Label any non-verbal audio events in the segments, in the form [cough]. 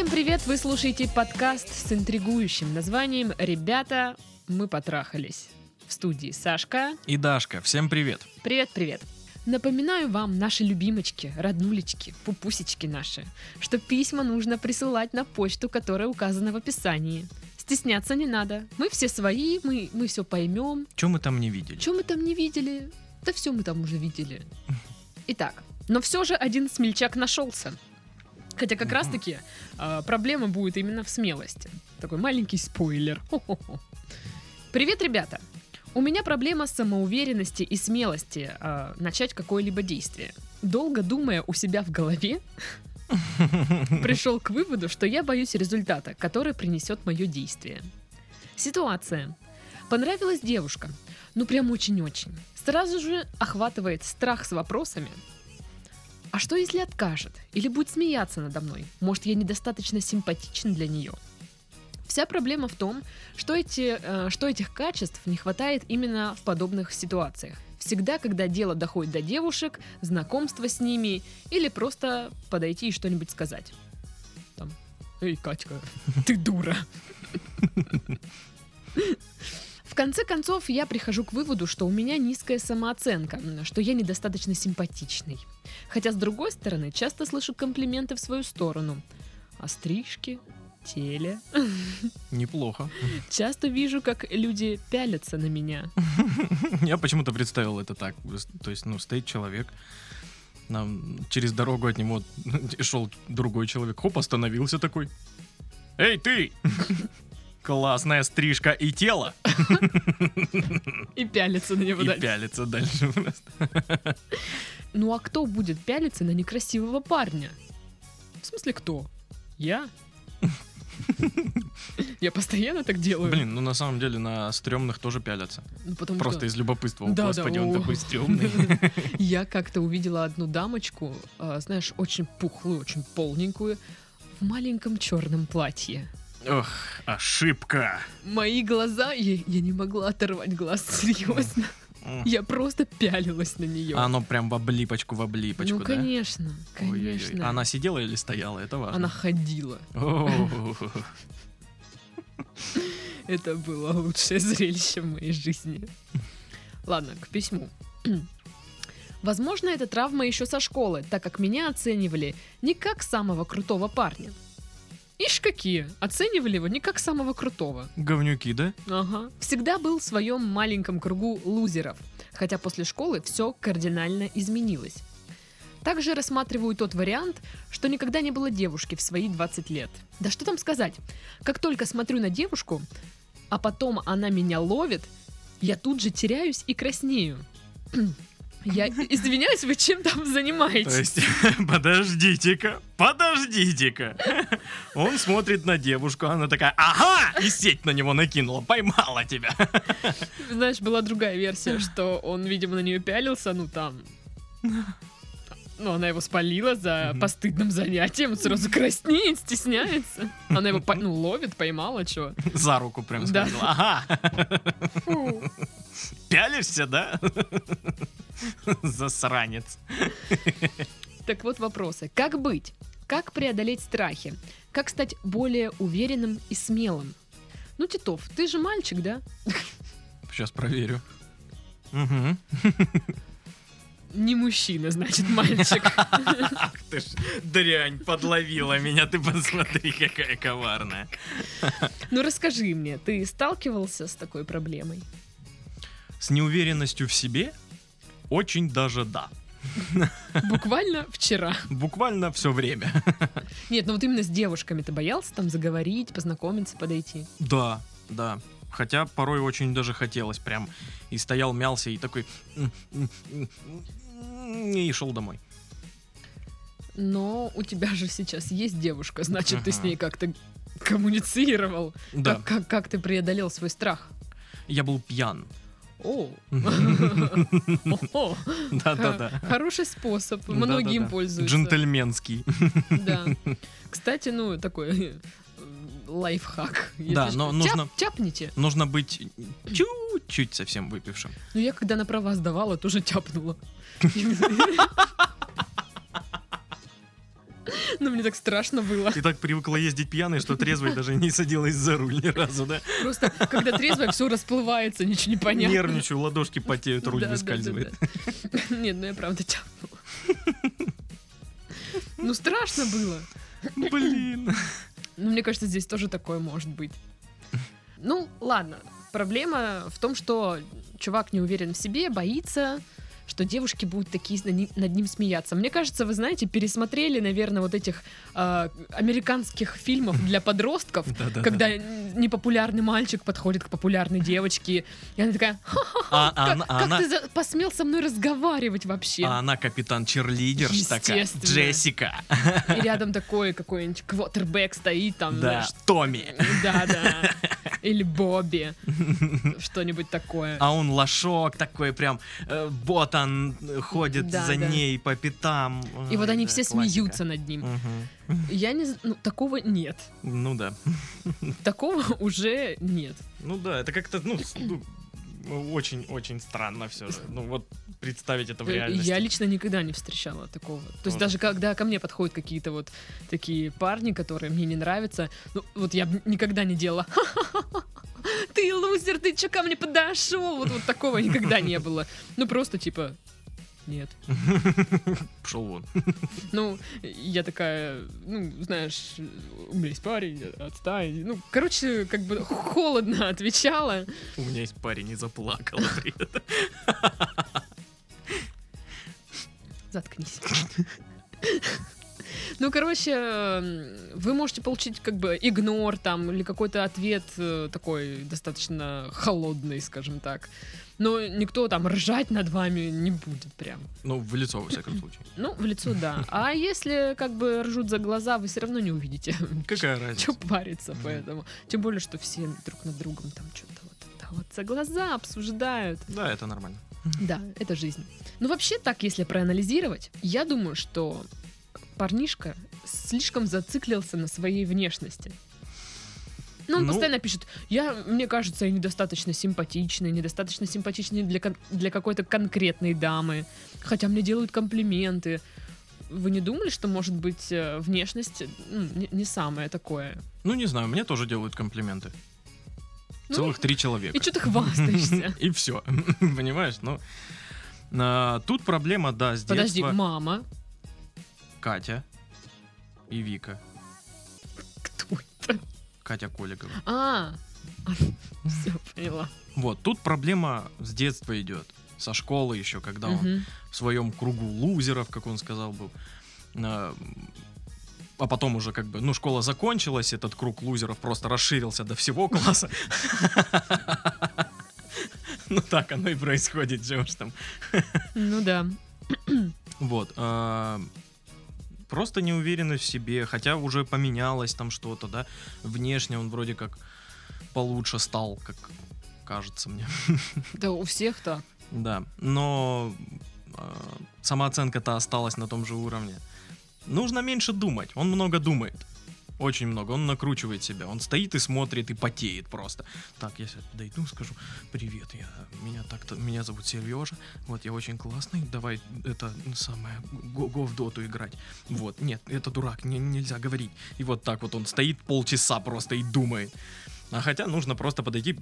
Всем привет! Вы слушаете подкаст с интригующим названием «Ребята, мы потрахались». В студии Сашка. И Дашка, всем привет. Привет-привет. Напоминаю вам, наши любимочки, роднулечки, пупусечки наши, что письма нужно присылать на почту, которая указана в описании. Стесняться не надо. Мы все свои, мы, мы все поймем. Что мы там не видели? Что мы там не видели? Да все мы там уже видели. [laughs] Итак, но все же один смельчак нашелся. Хотя как раз-таки а, проблема будет именно в смелости. Такой маленький спойлер. Хо-хо-хо. Привет, ребята! У меня проблема самоуверенности и смелости а, начать какое-либо действие. Долго думая у себя в голове, [laughs] пришел к выводу, что я боюсь результата, который принесет мое действие. Ситуация. Понравилась девушка. Ну прям очень-очень. Сразу же охватывает страх с вопросами. А что если откажет? Или будет смеяться надо мной? Может, я недостаточно симпатичен для нее? Вся проблема в том, что, эти, э, что этих качеств не хватает именно в подобных ситуациях. Всегда, когда дело доходит до девушек, знакомства с ними или просто подойти и что-нибудь сказать. Там, эй, Катька, ты дура. [laughs] В конце концов, я прихожу к выводу, что у меня низкая самооценка, м, что я недостаточно симпатичный. Хотя, с другой стороны, часто слышу комплименты в свою сторону. О стрижке, теле. Неплохо. Часто вижу, как люди пялятся на меня. Я почему-то представил это так. То есть, ну, стоит человек, нам через дорогу от него [laughs] шел другой человек. Хоп, остановился такой. Эй, ты! Классная стрижка и тело. И пялятся на него И дальше. пялится дальше просто. Ну а кто будет пялиться на некрасивого парня? В смысле кто? Я? [laughs] Я постоянно так делаю. Блин, ну на самом деле на стрёмных тоже пялятся. Ну, потому Просто что из любопытства. Да, да, Господи, он о. такой стрёмный. [laughs] я как-то увидела одну дамочку, а, знаешь, очень пухлую, очень полненькую, в маленьком черном платье. Ох, ошибка. Мои глаза, я, я не могла оторвать глаз, серьезно. Я просто пялилась на нее. А Оно прям в облипочку, в облипочку, ну, да? конечно, Ой-ой-ой. конечно. Она сидела или стояла? Это важно. Она ходила. Это было лучшее зрелище в моей жизни. Ладно, к письму. Возможно, это травма еще со школы, так как меня оценивали не как самого крутого парня. Ишь какие! Оценивали его не как самого крутого. Говнюки, да? Ага. Всегда был в своем маленьком кругу лузеров, хотя после школы все кардинально изменилось. Также рассматриваю тот вариант, что никогда не было девушки в свои 20 лет. Да что там сказать? Как только смотрю на девушку, а потом она меня ловит, я тут же теряюсь и краснею. [clears throat] Я извиняюсь, вы чем там То занимаетесь? есть, [laughs] подождите-ка, подождите-ка. Он смотрит на девушку, она такая, ага, и сеть на него накинула, поймала тебя. Знаешь, была другая версия, что он, видимо, на нее пялился, ну там. Ну, она его спалила за постыдным занятием, сразу краснеет, стесняется. Она его, ну, ловит, поймала, что. За руку прям Да. схватила. Ага, пялишься, да? [laughs] Засранец. Так вот вопросы. Как быть? Как преодолеть страхи? Как стать более уверенным и смелым? Ну, Титов, ты же мальчик, да? Сейчас проверю. Угу. Не мужчина, значит, мальчик. [laughs] Ах ты ж дрянь, подловила меня, ты посмотри, какая коварная. Ну, расскажи мне, ты сталкивался с такой проблемой? С неуверенностью в себе? Очень даже да. Буквально вчера. Буквально все время. Нет, ну вот именно с девушками ты боялся там заговорить, познакомиться, подойти? Да, да. Хотя порой очень даже хотелось прям. И стоял, мялся и такой... И шел домой. Но у тебя же сейчас есть девушка, значит, ты с ней как-то коммуницировал. Да, Как, как, как ты преодолел свой страх? я был пьян. О, [laughs] Да-да-да. хороший способ, многие им пользуются. Джентльменский. Да. Кстати, ну, такой э, лайфхак. Да, но нужно- Тяпните. Нужно быть чуть-чуть совсем выпившим. Ну, я когда на права сдавала, тоже тяпнула. [laughs] Ну, мне так страшно было. Ты так привыкла ездить пьяной, что трезвой даже не садилась за руль ни разу, да? Просто, когда трезвая, все расплывается, ничего не понятно. Нервничаю, ладошки потеют, руль выскальзывает. Нет, ну я правда тяпнула. Ну, страшно было. Блин. Ну, мне кажется, здесь тоже такое может быть. Ну, ладно. Проблема в том, что чувак не уверен в себе, боится, что девушки будут такие над ним, смеяться. Мне кажется, вы знаете, пересмотрели, наверное, вот этих э, американских фильмов для [laughs] подростков, когда непопулярный мальчик подходит к популярной девочке, и она такая, «Ха, А, как, ты посмел со мной разговаривать вообще? А она капитан черлидер такая. Джессика. И рядом такой какой-нибудь квотербек стоит там, Да, Томми. Да, да. [laughs] Или Бобби. Что-нибудь такое. А он лошок такой прям, э, э, ходит Да, за да. ней по пятам. И вот Ой, они да, все классика. смеются над ним. Мгм. Я не... Ну, такого нет. Ну да. [laughs] Такого уже нет. Ну да, это как-то, ну, ну, очень-очень странно все же. Ну вот представить это в Э, реальности. Я лично никогда не встречала такого. То есть даже когда ко мне подходят какие-то вот такие парни, которые мне не нравятся, ну вот я никогда не делала. [laughs] Ты лузер, ты чё ко мне подошел? Вот, вот такого никогда не было. Ну просто типа нет. Пошел вон. Ну, я такая, ну, знаешь, у меня есть парень, отстань. Ну, короче, как бы холодно отвечала. У меня есть парень и заплакал. при этом. Заткнись. Ну, короче, вы можете получить как бы игнор там или какой-то ответ э, такой достаточно холодный, скажем так. Но никто там ржать над вами не будет прям. Ну, в лицо, во всяком случае. Ну, в лицо да. А если как бы ржут за глаза, вы все равно не увидите. Какая Че разница? париться, Мгм. поэтому. Тем более, что все друг над другом там что-то вот, да, вот за глаза обсуждают. Да, это нормально. Да, это жизнь. Ну, вообще так, если проанализировать, я думаю, что парнишка слишком зациклился на своей внешности. Ну, он Ну- постоянно пишет, я, мне кажется, я недостаточно симпатичный, недостаточно симпатичный для, для какой-то конкретной дамы, хотя мне делают комплименты. Вы не думали, что, может быть, э, внешность ну, не, не самое такое? Ну, не знаю, мне тоже делают комплименты. Ну, Целых три человека. И что ты хвастаешься? [laughs] И все. [laughs] Понимаешь? Ну, а, тут проблема, да, с Подожди, мама. Катя и Вика. Кто это? Катя Коликова. А, [laughs] все, поняла. Вот, тут проблема с детства идет. Со школы еще, когда он в своем кругу лузеров, как он сказал, был. А а потом уже как бы, ну, школа закончилась, этот круг лузеров просто расширился до всего класса. [laughs] Ну так оно и происходит, чего ж там. Ну да. Вот. Просто неуверенность в себе, хотя уже поменялось там что-то, да. Внешне он вроде как получше стал, как кажется мне. [laughs] Да у всех так. Да, но э, самооценка-то осталась на том же уровне. Нужно меньше думать. Он много думает. Очень много. Он накручивает себя. Он стоит и смотрит и потеет просто. Так, я сейчас подойду, скажу: Привет, я меня так-то. Меня зовут Сережа. Вот я очень классный. Давай это самое го, го в доту играть. Вот, нет, это дурак, не- нельзя говорить. И вот так вот он стоит полчаса просто и думает. А хотя нужно просто подойти,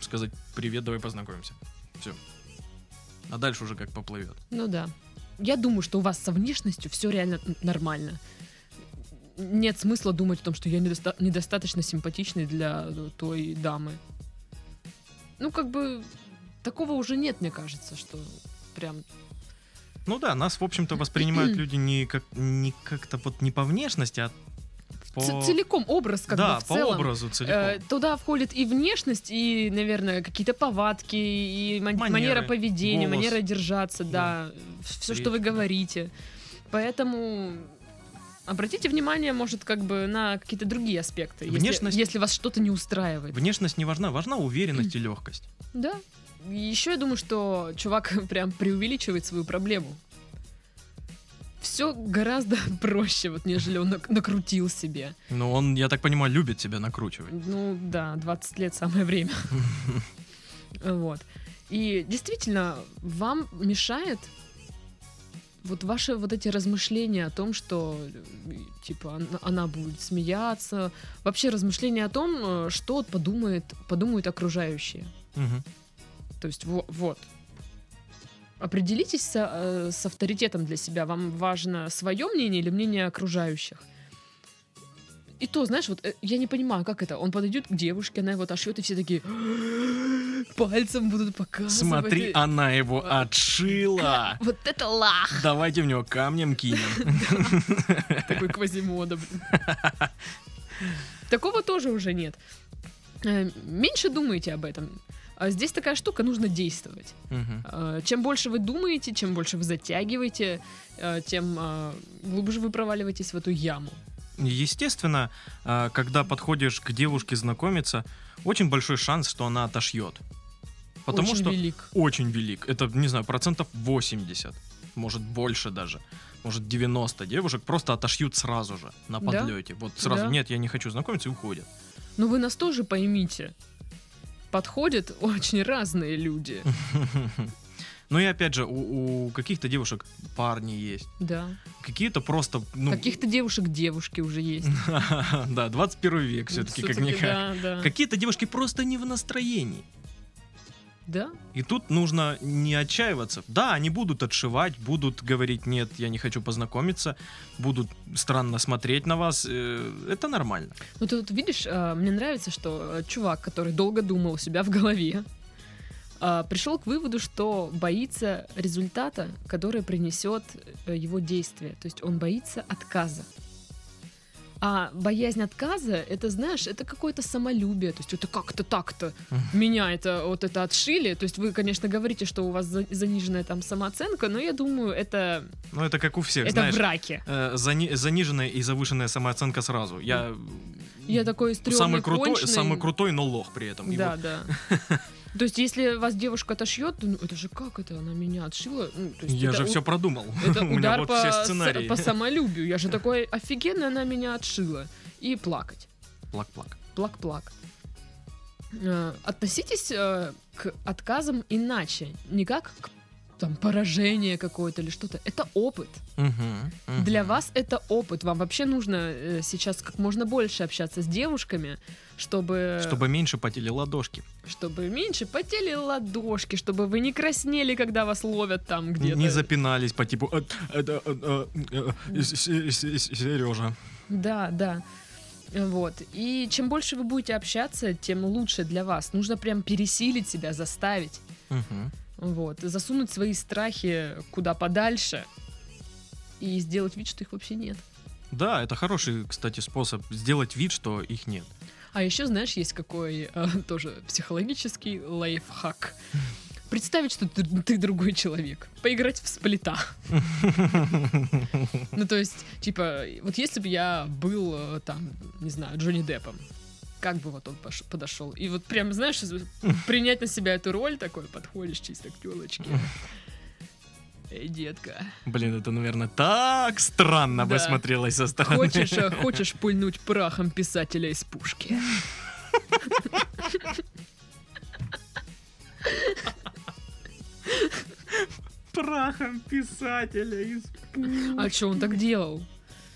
сказать привет, давай познакомимся. Все. А дальше уже как поплывет. Ну да. Я думаю, что у вас со внешностью все реально нормально. Нет смысла думать о том, что я недоста- недостаточно симпатичный для той дамы. Ну, как бы, такого уже нет, мне кажется, что прям... Ну да, нас, в общем-то, воспринимают люди не как не как-то вот не по внешности, а по... ц- Целиком образ как да, бы в по целом. образу целиком. Э, туда входит и внешность, и, наверное, какие-то повадки, и ман- Манеры, манера поведения, голос. манера держаться, да, все, что вы да. говорите. Поэтому обратите внимание, может, как бы на какие-то другие аспекты, если- Внешность- если, вас что-то не устраивает. Внешность не важна, важна уверенность и легкость. Да. Еще я думаю, что чувак [laughs] прям преувеличивает свою проблему. Все гораздо [laughs] проще, вот, нежели он нак- накрутил себе. Но он, я так понимаю, любит себя накручивать. Ну да, 20 лет самое время. [laughs] Вот. И действительно, вам мешает вот ваши вот эти размышления о том, что э, типа она, она будет смеяться, вообще размышления о том, э, что подумает, подумают окружающие. Мгм. То есть во- вот. Определитесь со- э, с авторитетом для себя. Вам важно свое мнение или мнение окружающих? И то, знаешь, вот э, я не понимаю, как это. Он подойдет к девушке, она его отошьет, и все такие пальцем будут показывать. Смотри, она его А. отшила. [laughs] Вот это лах! Давайте в него камнем кинем. [laughs] Такой квазимода. Такого тоже уже нет. Э, Меньше думайте об этом. А здесь такая штука, нужно действовать. Э, Чем больше вы думаете, чем больше вы затягиваете, тем глубже вы проваливаетесь в эту яму. Естественно, а, когда подходишь к девушке знакомиться, очень большой шанс, что она отошьет. Потому Очень что велик. очень велик. Это, не знаю, процентов 80. Может, больше даже. Может, 90 девушек просто отошьют сразу же на Да? подлете. Вот сразу, Да. нет, я не хочу знакомиться, и уходят. Но вы нас тоже поймите. Подходят очень разные люди. [laughs] Ну и опять же, у, у каких-то девушек парни есть. Да. Какие-то просто, ну... Каких-то девушек девушки уже есть. [laughs] Да, 21 век все-таки, как никак. Какие-то девушки просто не в настроении. Да? И тут нужно не отчаиваться. Да, они будут отшивать, будут говорить, нет, я не хочу познакомиться, будут странно смотреть на вас. э, Это нормально. Ну ты вот видишь, а, мне нравится, что э, чувак, который долго думал у себя в голове, а, пришел к выводу, что боится результата, который принесет э, его действие. То есть он боится отказа. А боязнь отказа, это, знаешь, это какое-то самолюбие. То есть это как-то так-то. Меня это вот это отшили. То есть вы, конечно, говорите, что у вас за- заниженная там самооценка, но я думаю, это, Ну, это как у всех, это знаешь. в раке. э, зани- заниженная и завышенная самооценка сразу. Я Я такой стрёмный, самый крутой, конченый. самый крутой, но лох при этом. Да, вот да. [laughs] То есть, если вас девушка отошьет, ну это же как это? Она меня отшила. Ну, то есть Я же у- все продумал. [laughs] Это [laughs] У меня вот по, все с- сценарии. по самолюбию. Я же такой офигенно, она меня отшила. И плакать. Плак-плак. Плак-плак. Э, Относитесь э, к отказам иначе. Не как к там, поражение какое-то или что-то. Это опыт. Мгм, мгм. Для вас это опыт. Вам вообще нужно э, сейчас как можно больше общаться с девушками, чтобы... Чтобы меньше потели ладошки. Чтобы меньше потели ладошки, чтобы вы не краснели, когда вас ловят там где-то. Не запинались по типу «Э, это Сережа. Да, да. Вот. И чем больше вы будете общаться, тем лучше для вас. Нужно прям пересилить себя, заставить. Вот. Засунуть свои страхи куда подальше и сделать вид, что их вообще нет. Да, это хороший, кстати, способ сделать вид, что их нет. А еще, знаешь, есть какой э, [laughs] тоже психологический лайфхак. [laughs] Представить, что ты, ты другой человек. Поиграть в сплита. [laughs] Ну, то есть, типа, вот если бы я был, э, там, не знаю, Джонни Деппом, как бы вот он пош- подошел. И вот прям, знаешь, принять на себя эту роль такой, подходишь чисто к телочке. Эй, детка, Блин, это, наверное, так странно бы Да. смотрелось со стороны. хочешь, э, хочешь пульнуть прахом писателя из пушки? Прахом писателя из А что он так делал?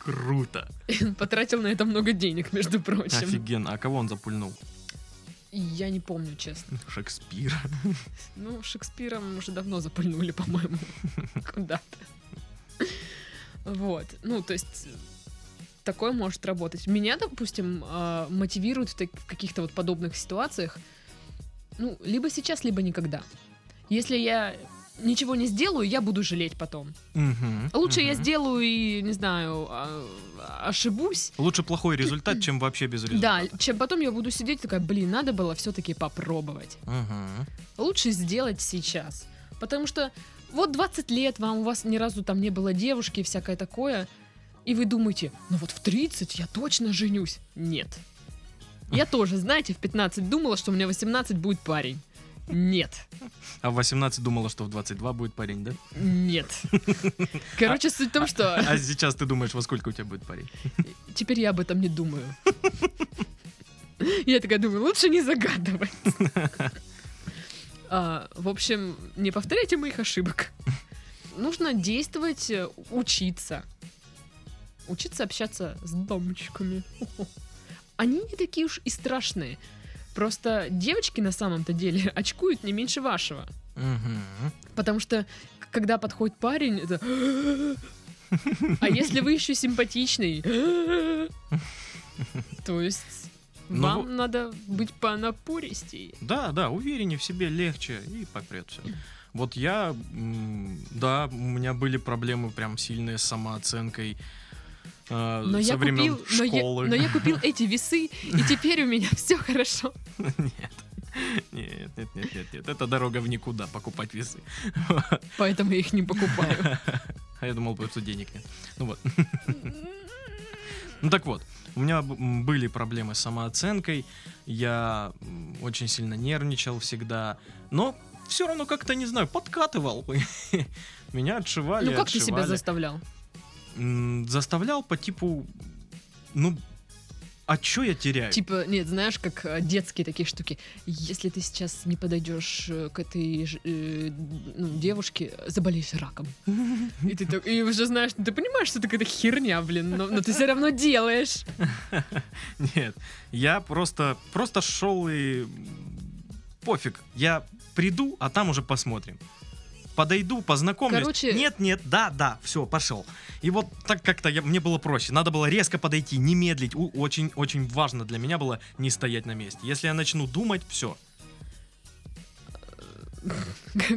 Круто. [laughs] Потратил на это много денег, между прочим. Офигенно. А кого он запульнул? Я не помню, честно. Шекспир. [laughs] Ну, Шекспира мы уже давно запульнули, по-моему, [laughs] куда-то. Вот. Ну, то есть такое может работать. Меня, допустим, а, мотивирует в каких-то вот подобных ситуациях, ну, либо сейчас, либо никогда. Если я ничего не сделаю, я буду жалеть потом. Мгм, Лучше я мгм. сделаю и, не знаю, а, ошибусь, Лучше плохой результат, чем вообще без результата. да, чем потом я буду сидеть такая, блин, надо было все-таки попробовать. Мгм. лучше сделать сейчас. Потому что вот 20 лет вам, у вас ни разу там не было девушки и всякое такое, и вы думаете, ну вот в 30 я точно женюсь. Нет. Я тоже, знаете, в 15 думала, что у меня 18 будет парень. Нет. А в 18 думала, что в 22 будет парень, да? Нет. [laughs] Короче, суть в том, что А сейчас ты думаешь, во сколько у тебя будет парень? теперь я об этом не думаю. Я такая думаю, лучше не загадывать. А, В общем, не повторяйте моих ошибок. нужно действовать, э, учиться. Учиться общаться с дамочками. Они не такие уж и страшные. Просто девочки на самом-то деле [laughs] очкуют не меньше вашего. Потому что, когда подходит парень, это... А если вы еще симпатичный? [laughs] То есть Ну, вам надо быть понапористей. Да, да, увереннее в себе, легче и попрет все. Вот я, да, у меня были проблемы прям сильные с самооценкой э, Но со я, времен купил, но, я, школы. но я купил эти весы, и [laughs] теперь у меня все хорошо. Нет. Нет, нет, нет, нет, нет. Это дорога в никуда, покупать весы. [laughs] Поэтому я их не покупаю. [laughs] А я думал, просто денег нет. Ну вот. Ну так вот, у меня были проблемы с самооценкой, я очень сильно нервничал всегда, но все равно как-то, не знаю, подкатывал. Меня отшивали, Ну как ты себя отшивали. заставлял? Заставлял по типу, ну, а чё я теряю? Типа, нет, знаешь, как э, детские такие штуки. Если ты сейчас не подойдешь э, к этой э, ну, девушке, заболеешь раком. [laughs] И ты так, и уже знаешь, ты понимаешь, что это какая-то херня, блин, но, но ты все равно делаешь. [laughs] Нет, я просто, просто шел и пофиг. Я приду, а там уже посмотрим. Подойду, познакомлюсь. Короче- Нет, нет, да, да, все, пошел. И вот так как-то я- мне было проще. Надо было резко подойти, не медлить. У- очень, очень важно для меня было не стоять на месте. Если я начну думать, все.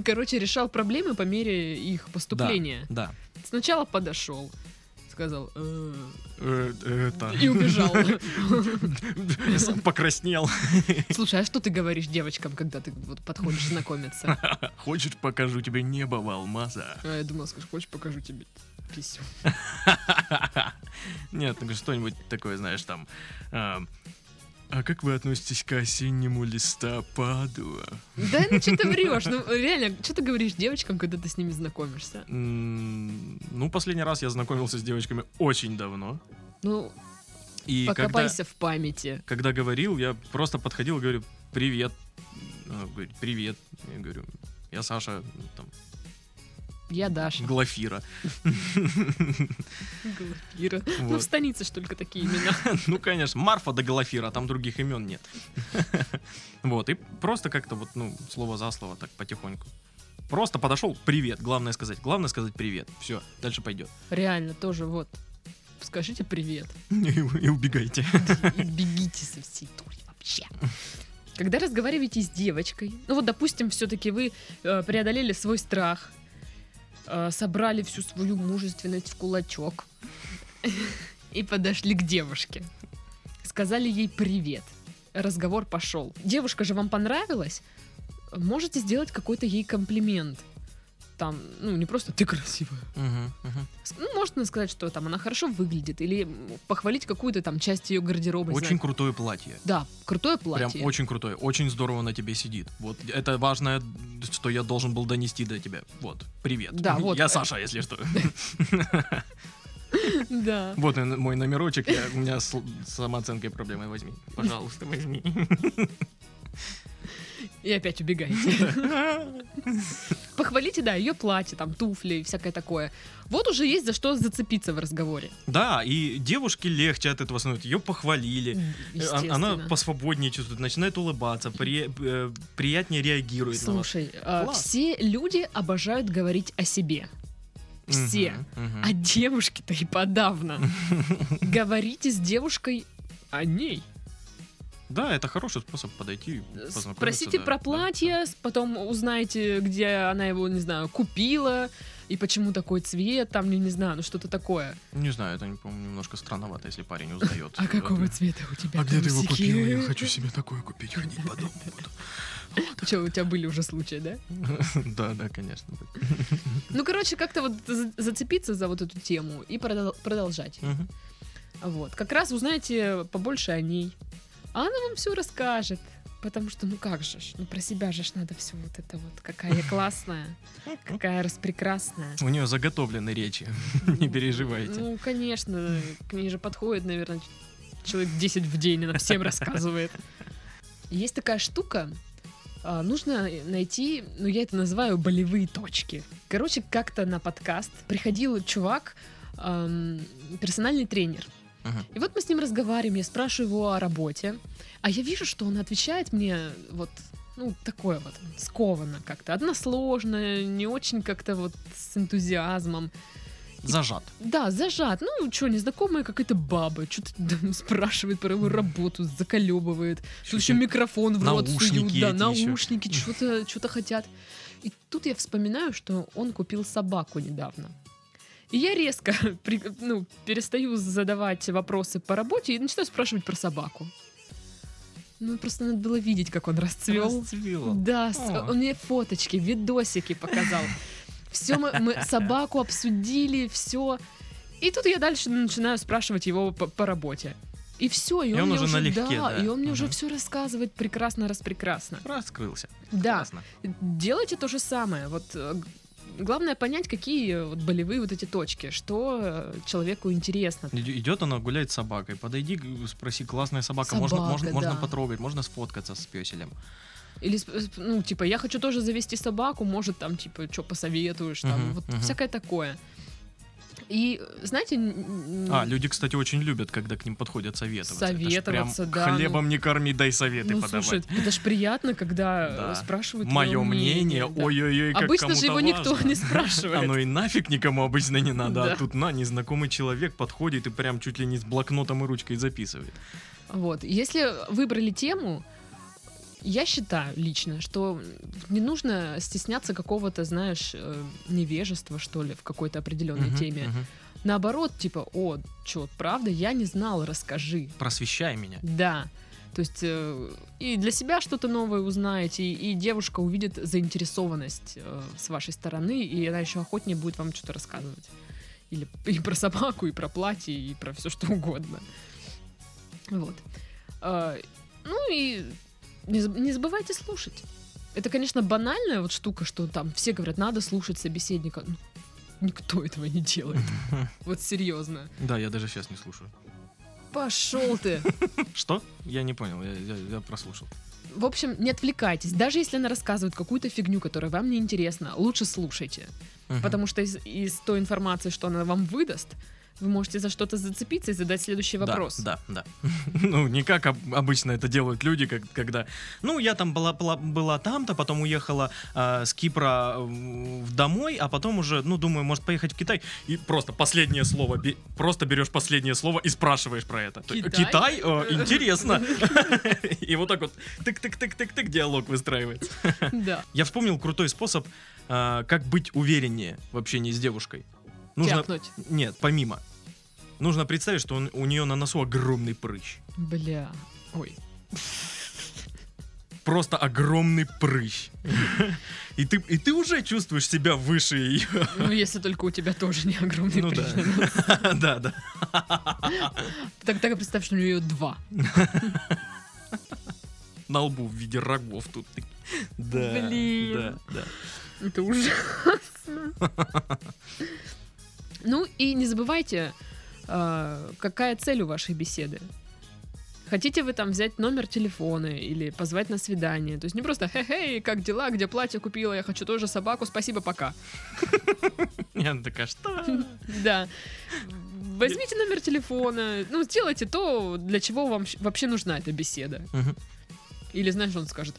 Короче, решал проблемы по мере их поступления. Да. Сначала подошел, сказал «Э», Э, Это. и убежал. Сам [laughs] покраснел. Слушай, а что ты говоришь девочкам, когда ты вот подходишь знакомиться? [laughs] Хочешь, покажу тебе небо в алмаза? А я думал, скажешь, хочешь, покажу тебе писю. [laughs] Нет, ну что-нибудь такое, знаешь, там. А, как вы относитесь к осеннему листопаду? Да ну что ты [laughs] врешь? Ну реально, что ты говоришь девочкам, когда ты с ними знакомишься? Ну, последний раз я знакомился с девочками очень давно. Ну, И когда, покопайся в памяти. когда говорил, я просто подходил и говорю, привет. Она говорит, привет. Я говорю, я Саша, там, Я Даша. Глафира. Глафира. Ну, в станице ж только такие имена. [laughs] Ну, конечно, Марфа да Глафира, там других имен нет. [laughs] Вот, и просто как-то вот, ну, слово за слово так потихоньку. Просто подошел, привет, главное сказать, главное сказать привет. Все, дальше пойдет. Реально, тоже вот. Скажите привет. [laughs] И убегайте. И бегите со всей дури вообще. Когда разговариваете с девочкой, ну вот, допустим, все-таки вы э, преодолели свой страх, э, собрали всю свою мужественность в кулачок и подошли к девушке. Сказали ей привет. Разговор пошел. Девушка же вам понравилась? Можете сделать какой-то ей комплимент. Там, ну, не просто ты красивая. Мгм. С- Ну, можно сказать, что там она хорошо выглядит, или похвалить какую-то там часть ее гардероба. Очень знаю. крутое платье. Да, крутое платье. Прям очень крутое, очень здорово на тебе сидит. Вот это важное, что я должен был донести до тебя. Вот, привет. Да, [laughs] вот. Я Саша, если что. [laughs] Да. [laughs] Вот мой номерочек, у меня с самооценкой проблемы, возьми. Пожалуйста, возьми. И опять убегаете. [laughs] Похвалите, да, ее платье, там, туфли и всякое такое. Вот уже есть за что зацепиться в разговоре. Да, и девушке легче от этого становится. Ее похвалили. Э, Естественно. Она посвободнее чувствует, начинает улыбаться, при- э, приятнее реагирует на вас. Слушай, а, Класс. все люди обожают говорить о себе. Все. Мгм, мгм. А девушки-то и подавно. [laughs] Говорите с девушкой о ней. Да, это хороший способ подойти. Спросите да, про да. платье, с- потом узнаете, где она его, не знаю, купила, и почему такой цвет, там, не, не знаю, ну что-то такое. Не знаю, это, по-моему, немножко странновато, если парень узнает. [laughs] А какого цвета у тебя А где ты его купила? Я [laughs] хочу себе такое купить, ходить по дому буду. [laughs] Че, у тебя были уже случаи, да? Да, да, конечно. Ну, короче, как-то вот за- зацепиться за вот эту тему и продол- продолжать. Вот. Как раз узнаете побольше о ней. А она вам все расскажет. Потому что, ну как же ж, ну про себя же ж надо все вот это вот. Какая я классная, [laughs] какая распрекрасная. У нее заготовлены речи, [laughs] не переживайте. Ну, конечно, к ней же подходит, наверное, человек 10 в день, она всем рассказывает. [laughs] Есть такая штука, А, нужно найти, ну я это называю болевые точки. Короче, как-то на подкаст приходил чувак, персональный тренер. И вот мы с ним разговариваем, я спрашиваю его о работе, а я вижу, что он отвечает мне вот, ну, такое вот, скованно как-то, односложно, не очень как-то вот с энтузиазмом. Зажат. Да, зажат. Ну, что, незнакомая какая-то баба, что-то [laughs] спрашивает про его работу, заколебывает. Тут еще микрофон в рот суют, да, наушники, что-то что хотят. И тут я вспоминаю, что он купил собаку недавно. И я резко [laughs] при- ну, перестаю задавать вопросы по работе и начинаю спрашивать про собаку. Ну, просто надо было видеть, как он расцвел. Расцвело. Да, О. он мне фоточки, видосики показал. Все мы, мы собаку обсудили, все. И тут я дальше начинаю спрашивать его по, по работе. И все, и, И он, он мне уже налегке, да, да. и он мне уже Мгм. все рассказывает прекрасно, распрекрасно. Раскрылся. Да, Классно. делайте то же самое. Вот э, главное понять, какие вот болевые вот эти точки, что э, человеку интересно. Идет она гулять с собакой. Подойди, спроси, классная собака. можно, Собака, можно, можно да. потрогать, можно сфоткаться с песелем. Или, ну, типа, я хочу тоже завести собаку, может, там, типа, что посоветуешь, там, Мгм, вот мгм. всякое такое. И, знаете... А, люди, кстати, очень любят, когда к ним подходят советоваться. Это Советоваться, прям да, ну. Хлебом не корми, дай советы ну, подавать. слушай, это ж приятно, когда Да. э, спрашивают Мое мнение, да. ой-ой-ой, как Обычно же его никто важно. не спрашивает. Оно и нафиг никому обычно не надо, Да. а тут на, незнакомый человек подходит и прям чуть ли не с блокнотом и ручкой записывает. Вот. Если выбрали тему, я считаю лично, что не нужно стесняться какого-то, знаешь, э, невежества, что ли, в какой-то определенной Мгм, теме. мгм. Наоборот, типа, о, чё, правда, я не знал, расскажи. Просвещай меня. Да. То есть э, и для себя что-то новое узнаете, и, и девушка увидит заинтересованность э, с вашей стороны, и она еще охотнее будет вам что-то рассказывать. Или [laughs] и про собаку, и про платье, и про все что угодно. Вот. Э, ну и не, заб- не забывайте слушать. Это, конечно, банальная вот штука, что там все говорят, надо слушать собеседника. Ну, Никто этого не делает. [laughs] Вот серьезно. Да, я даже сейчас не слушаю. Пошел ты. [laughs] Что? Я не понял, я, я- я прослушал. В общем, не отвлекайтесь. Даже если она рассказывает какую-то фигню, которая вам не интересна, лучше слушайте. Мгм. Потому что из, из той информации, что она вам выдаст, вы можете за что-то зацепиться и задать следующий Да, вопрос. Да, да. [laughs] Ну, не как об- обычно это делают люди, как, когда, ну, я там была, была, была там-то, потом уехала а, с Кипра в домой, а потом уже, ну, думаю, может поехать в Китай, и просто последнее слово, бе- просто берешь последнее слово и спрашиваешь про это. То- Китай? Китай? Э, [laughs] интересно. [laughs] И вот так вот тык-тык-тык-тык-тык диалог выстраивается. Да. Я вспомнил крутой способ, а, как быть увереннее в общении с девушкой. Нужно... Тяпнуть. Нет, помимо. Нужно представить, что он- у нее на носу огромный прыщ. Бля. Ой. Просто огромный прыщ. И ты, и ты уже чувствуешь себя выше ее. Ну, если только у тебя тоже не огромный Ну прыщ. да. [laughs] Да. Так, так представь, что у нее два. На лбу в виде рогов тут. Да. Блин. Да, да. Это ужасно. Ну и не забывайте, э, какая цель у вашей беседы. Хотите вы там взять номер телефона или позвать на свидание? То есть не просто «Хе-хей, как дела? Где платье купила? Я хочу тоже собаку, спасибо, пока». [laughs] Она такая, что? Да. Возьмите номер телефона, ну, сделайте то, для чего вам вообще нужна эта беседа. Или, знаешь, он скажет,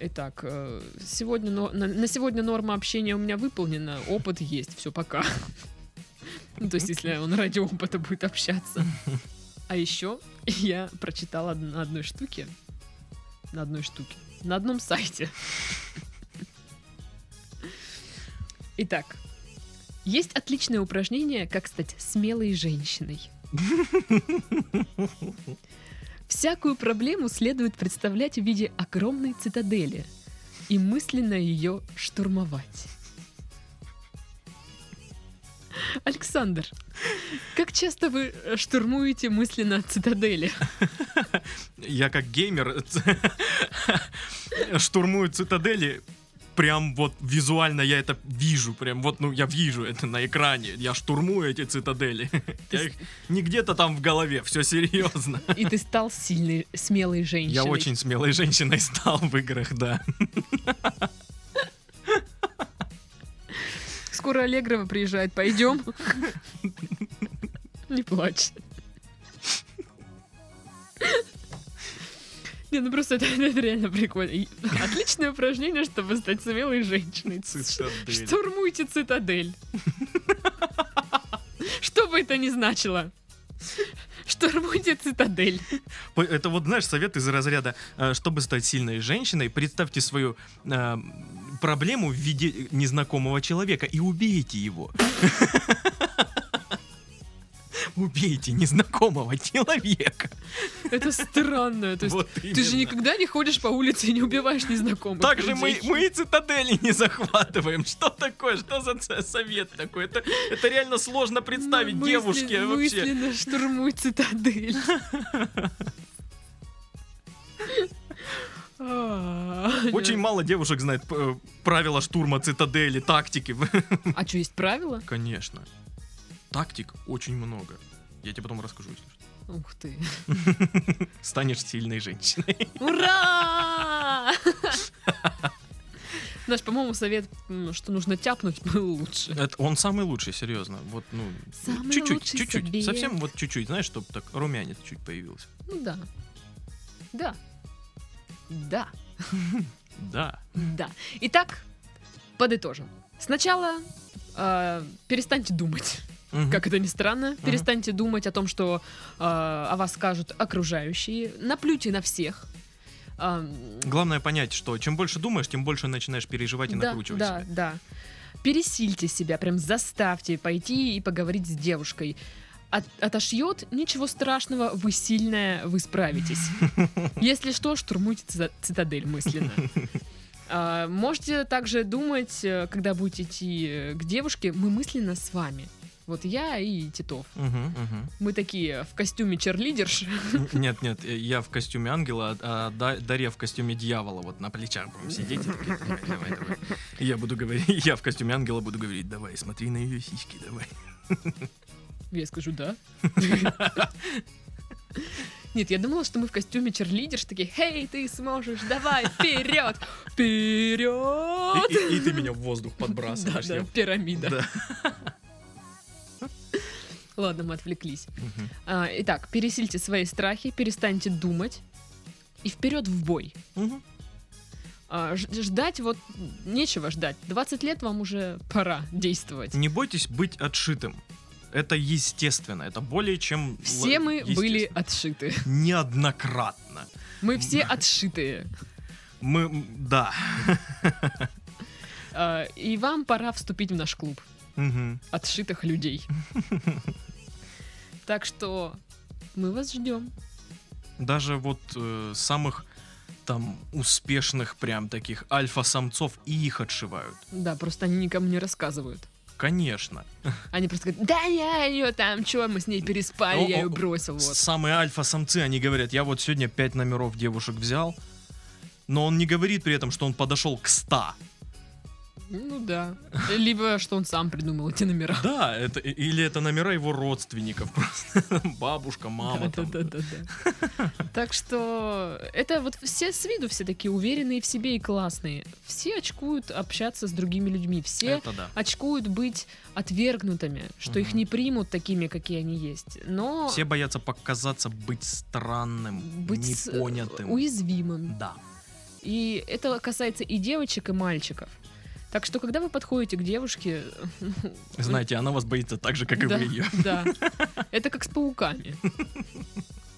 итак, э, сегодня, на сегодня норма общения у меня выполнена, опыт есть, все, пока. Ну, то есть, если он ради опыта будет общаться. А еще я прочитала на одной штуке, на одной штуке, на одном сайте. Итак, есть отличное упражнение, как стать смелой женщиной. Всякую проблему следует представлять в виде огромной цитадели и мысленно ее штурмовать. Александр, как часто вы э, штурмуете мысленно цитадели? Я как геймер штурмую цитадели прям вот визуально я это вижу, прям вот, ну, я вижу это на экране. Я штурмую эти цитадели. Я их не где-то там в голове, все серьезно. И ты стал сильной, смелой женщиной. Я очень смелой женщиной стал в играх, да. Скоро Аллегрова приезжает, пойдем. Не плачь. Не, ну просто это, это реально прикольно. Отличное упражнение, чтобы стать смелой женщиной. Цитадель. Штурмуйте цитадель. Что бы это ни значило. Штурмуйте цитадель. Это вот, знаешь, совет из разряда, э, чтобы стать сильной женщиной, представьте свою э, проблему в виде незнакомого человека и убейте его. [laughs] Убейте незнакомого человека. Это странно. То есть Вот ты же никогда не ходишь по улице и не убиваешь незнакомых Так же мы, мы и цитадели не захватываем. Что такое? Что за совет такой? Это, это реально сложно представить Мысли- девушке вообще. Мысленно штурмуй цитадель. [laughs] А, Очень мало девушек знает э, правила штурма цитадели, тактики. А что, есть правила? Конечно. Тактик очень много. Я тебе потом расскажу, если что. Ух ты. Станешь сильной женщиной. Ура! [laughs] Наш, по-моему, совет, что нужно тяпнуть, был лучше. Это он самый лучший, серьезно. Вот, ну, Самый чуть-чуть, чуть-чуть. совет. Совсем вот чуть-чуть, знаешь, чтобы так румянец чуть появился. Ну да. Да. Да. Да. Да. Итак, подытожим. Сначала э, перестаньте думать. Мгм. Как это ни странно, перестаньте думать о том, что э, о вас скажут окружающие. Наплюйте на всех. А, Главное понять, что чем больше думаешь, тем больше начинаешь переживать и да, накручивать да, себя. да. Пересильте себя, прям заставьте пойти и поговорить с девушкой. От- отошьет, ничего страшного, вы сильная, вы справитесь. [laughs] Если что, штурмуйте цита- цитадель мысленно. [laughs] А, Можете также думать, э, когда будете идти э, к девушке, мы мысленно с вами. Вот я и Титов. Мгм, мгм. Мы такие в костюме черлидерш. Нет, нет, э, я в костюме ангела, а Да- Дарья в костюме дьявола, вот на плечах будем сидеть. и такие, «Давай, давай, давай». Я буду говорить, [laughs] я в костюме ангела буду говорить, давай, смотри на ее сиськи, давай. Я скажу да. Нет, я думала, что мы в костюме черлидерш такие, «Хей, ты сможешь, давай, вперед, вперед!» И, и- и ты меня в воздух Да, подбрасываешь. да, я- пирамида. Да. Ладно, мы отвлеклись. Мгм. А, итак, пересильте свои страхи, перестаньте думать и вперед в бой. Мгм. А, ждать вот нечего ждать. 20 лет вам уже пора действовать. Не бойтесь быть отшитым. Это естественно, это более чем... Все мы были отшиты. Неоднократно. Мы все отшитые. Мы, да. [laughs] А, И вам пора вступить в наш клуб отшитых людей. Так что мы вас ждем. Даже вот э, самых там успешных прям таких альфа-самцов и их отшивают. Да, просто они никому не рассказывают. Конечно. Они просто говорят, да я ее там, что мы с ней переспали, я О, ее бросил. Вот. Самые альфа-самцы, они говорят, я вот сегодня пять номеров девушек взял, но он не говорит при этом, что он подошел к 100. Ну да. Либо что он сам придумал эти номера. Да, это, или это номера его родственников [laughs] просто. Бабушка, мама. там. Да-да-да-да. Так что это вот все с виду все такие уверенные в себе и классные. Все очкуют общаться с другими людьми. Все да. очкуют быть отвергнутыми, что их не примут такими, какие они есть. Но Все боятся показаться быть странным, быть с- непонятым. уязвимым. Да. И это касается и девочек, и мальчиков. Так что, когда вы подходите к девушке... Знаете, она вас боится так же, как и да, вы ее. Да. Это как с пауками.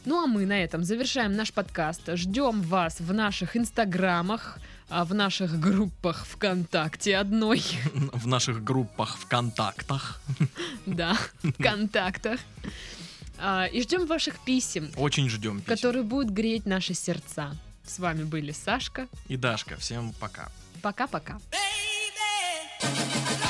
Ну а мы на этом завершаем наш подкаст. Ждем вас в наших инстаграмах, а, в наших группах ВКонтакте одной. В наших группах ВКонтактах. Да, в контактах. А, И ждем ваших писем, Очень ждем писем. которые будут греть наши сердца. С вами были Сашка. И Дашка. Всем пока. Пока-пока. Baby, Yeah.